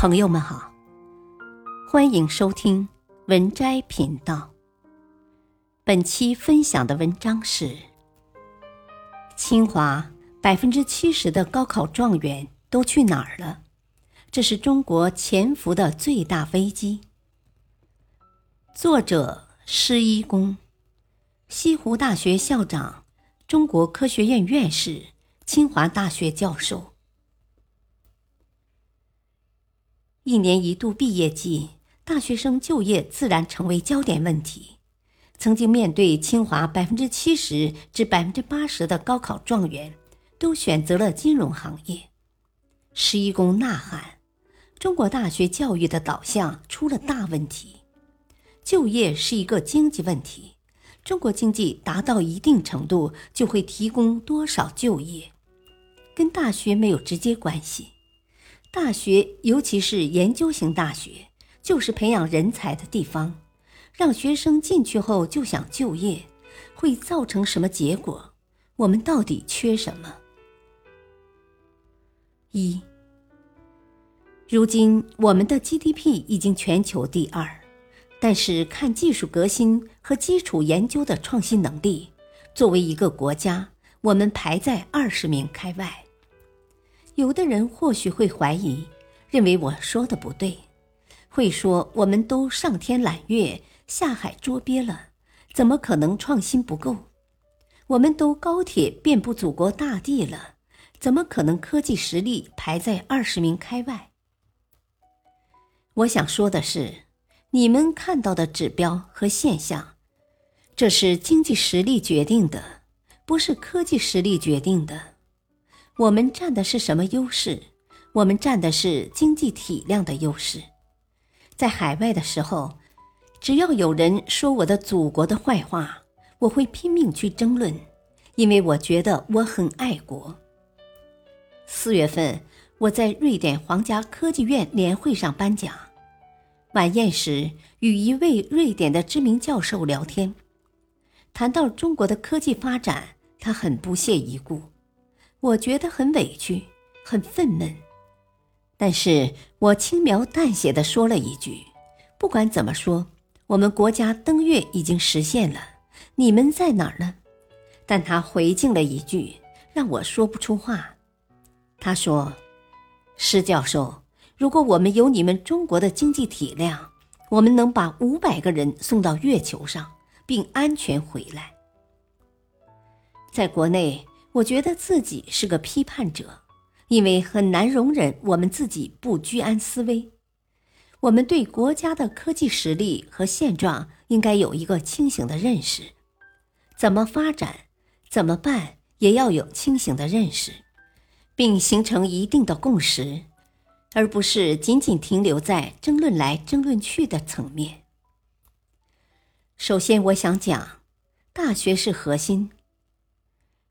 朋友们好，欢迎收听文摘频道。本期分享的文章是：清华百分之七十的高考状元都去哪儿了？这是中国潜伏的最大危机。作者施一公，西湖大学校长，中国科学院院士，清华大学教授。一年一度毕业季，大学生就业自然成为焦点问题。曾经面对清华百分之七十至百分之八十的高考状元，都选择了金融行业。施一公呐喊：“中国大学教育的导向出了大问题。就业是一个经济问题，中国经济达到一定程度就会提供多少就业，跟大学没有直接关系。”大学，尤其是研究型大学，就是培养人才的地方。让学生进去后就想就业，会造成什么结果？我们到底缺什么？一，如今我们的 GDP 已经全球第二，但是看技术革新和基础研究的创新能力，作为一个国家，我们排在二十名开外。有的人或许会怀疑，认为我说的不对，会说我们都上天揽月、下海捉鳖了，怎么可能创新不够？我们都高铁遍布祖国大地了，怎么可能科技实力排在二十名开外？我想说的是，你们看到的指标和现象，这是经济实力决定的，不是科技实力决定的。我们占的是什么优势？我们占的是经济体量的优势。在海外的时候，只要有人说我的祖国的坏话，我会拼命去争论，因为我觉得我很爱国。四月份，我在瑞典皇家科技院年会上颁奖，晚宴时与一位瑞典的知名教授聊天，谈到中国的科技发展，他很不屑一顾。我觉得很委屈，很愤懑，但是我轻描淡写的说了一句：“不管怎么说，我们国家登月已经实现了，你们在哪儿呢？”但他回敬了一句，让我说不出话。他说：“施教授，如果我们有你们中国的经济体量，我们能把五百个人送到月球上，并安全回来。”在国内。我觉得自己是个批判者，因为很难容忍我们自己不居安思危。我们对国家的科技实力和现状应该有一个清醒的认识，怎么发展、怎么办也要有清醒的认识，并形成一定的共识，而不是仅仅停留在争论来争论去的层面。首先，我想讲，大学是核心。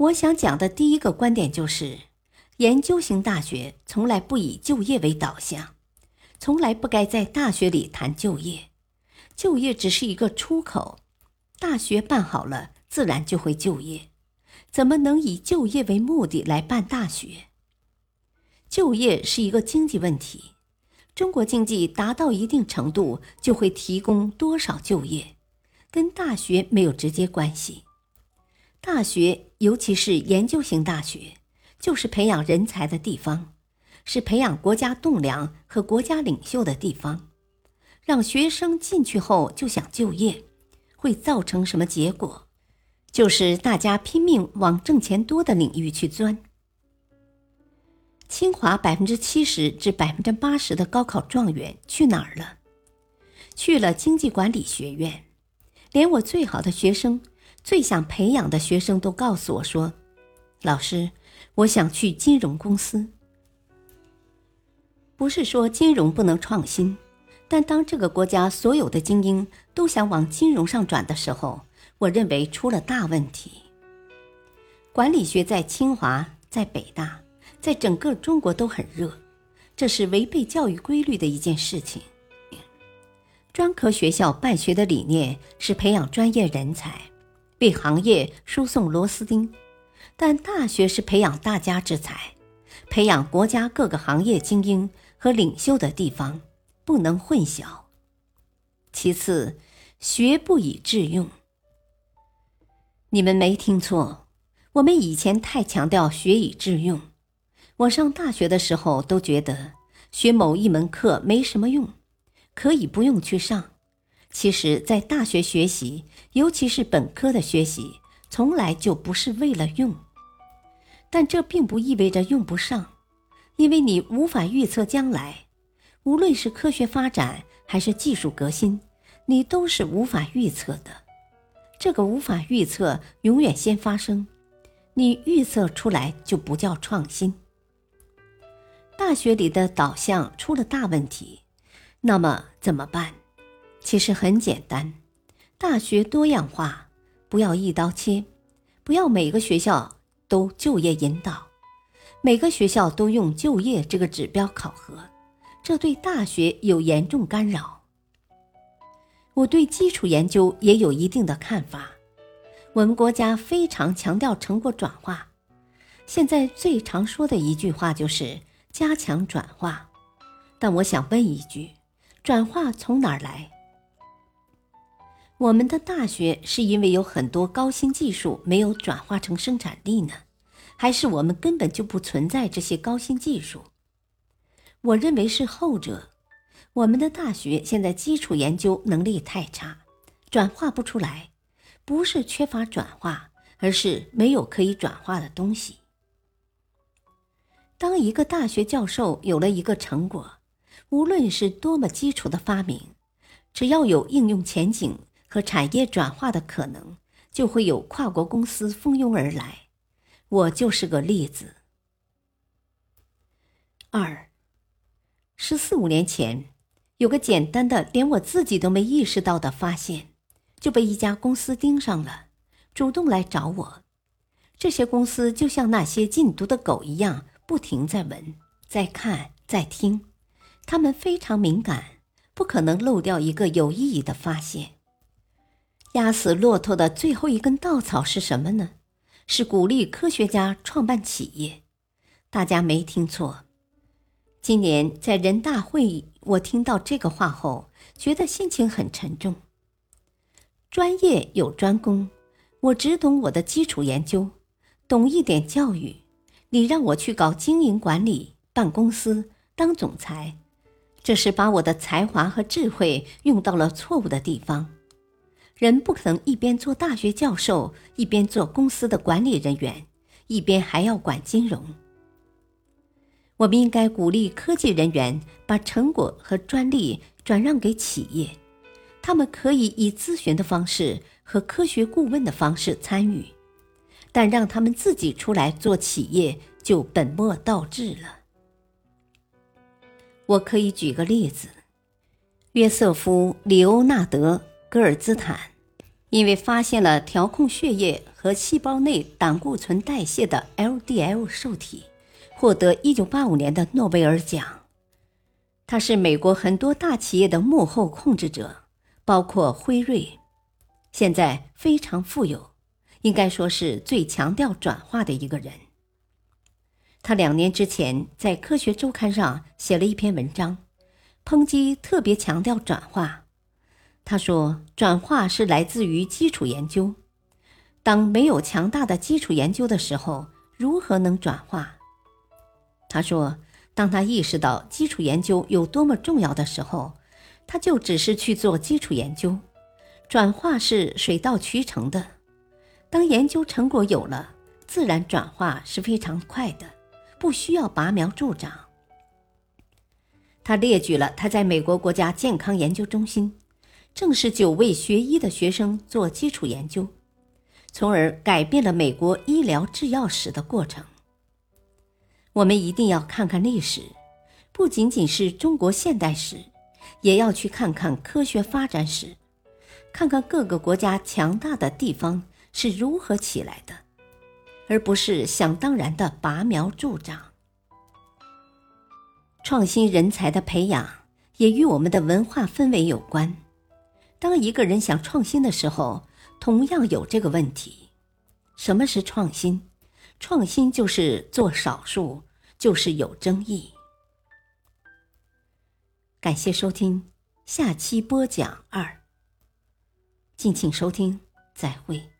我想讲的第一个观点就是，研究型大学从来不以就业为导向，从来不该在大学里谈就业，就业只是一个出口，大学办好了，自然就会就业，怎么能以就业为目的来办大学？就业是一个经济问题，中国经济达到一定程度就会提供多少就业，跟大学没有直接关系。大学，尤其是研究型大学，就是培养人才的地方，是培养国家栋梁和国家领袖的地方。让学生进去后就想就业，会造成什么结果？就是大家拼命往挣钱多的领域去钻。清华百分之七十至百分之八十的高考状元去哪儿了？去了经济管理学院。连我最好的学生。最想培养的学生都告诉我说：“老师，我想去金融公司。不是说金融不能创新，但当这个国家所有的精英都想往金融上转的时候，我认为出了大问题。管理学在清华、在北大、在整个中国都很热，这是违背教育规律的一件事情。专科学校办学的理念是培养专业人才。”为行业输送螺丝钉，但大学是培养大家之才，培养国家各个行业精英和领袖的地方，不能混淆。其次，学不以致用。你们没听错，我们以前太强调学以致用。我上大学的时候都觉得学某一门课没什么用，可以不用去上。其实，在大学学习，尤其是本科的学习，从来就不是为了用。但这并不意味着用不上，因为你无法预测将来，无论是科学发展还是技术革新，你都是无法预测的。这个无法预测永远先发生，你预测出来就不叫创新。大学里的导向出了大问题，那么怎么办？其实很简单，大学多样化，不要一刀切，不要每个学校都就业引导，每个学校都用就业这个指标考核，这对大学有严重干扰。我对基础研究也有一定的看法，我们国家非常强调成果转化，现在最常说的一句话就是加强转化，但我想问一句，转化从哪儿来？我们的大学是因为有很多高新技术没有转化成生产力呢，还是我们根本就不存在这些高新技术？我认为是后者。我们的大学现在基础研究能力太差，转化不出来，不是缺乏转化，而是没有可以转化的东西。当一个大学教授有了一个成果，无论是多么基础的发明，只要有应用前景。和产业转化的可能，就会有跨国公司蜂拥而来。我就是个例子。二，十四五年前，有个简单的连我自己都没意识到的发现，就被一家公司盯上了，主动来找我。这些公司就像那些禁毒的狗一样，不停在闻、在看、在听，他们非常敏感，不可能漏掉一个有意义的发现。压死骆驼的最后一根稻草是什么呢？是鼓励科学家创办企业。大家没听错。今年在人大会议，我听到这个话后，觉得心情很沉重。专业有专攻，我只懂我的基础研究，懂一点教育。你让我去搞经营管理、办公司、当总裁，这是把我的才华和智慧用到了错误的地方。人不可能一边做大学教授，一边做公司的管理人员，一边还要管金融。我们应该鼓励科技人员把成果和专利转让给企业，他们可以以咨询的方式和科学顾问的方式参与，但让他们自己出来做企业就本末倒置了。我可以举个例子：约瑟夫·里欧纳德·戈尔兹坦。因为发现了调控血液和细胞内胆固醇代谢的 LDL 受体，获得1985年的诺贝尔奖。他是美国很多大企业的幕后控制者，包括辉瑞，现在非常富有，应该说是最强调转化的一个人。他两年之前在《科学周刊》上写了一篇文章，抨击特别强调转化。他说：“转化是来自于基础研究。当没有强大的基础研究的时候，如何能转化？”他说：“当他意识到基础研究有多么重要的时候，他就只是去做基础研究。转化是水到渠成的。当研究成果有了，自然转化是非常快的，不需要拔苗助长。”他列举了他在美国国家健康研究中心。正是九位学医的学生做基础研究，从而改变了美国医疗制药史的过程。我们一定要看看历史，不仅仅是中国现代史，也要去看看科学发展史，看看各个国家强大的地方是如何起来的，而不是想当然的拔苗助长。创新人才的培养也与我们的文化氛围有关。当一个人想创新的时候，同样有这个问题：什么是创新？创新就是做少数，就是有争议。感谢收听，下期播讲二。敬请收听，再会。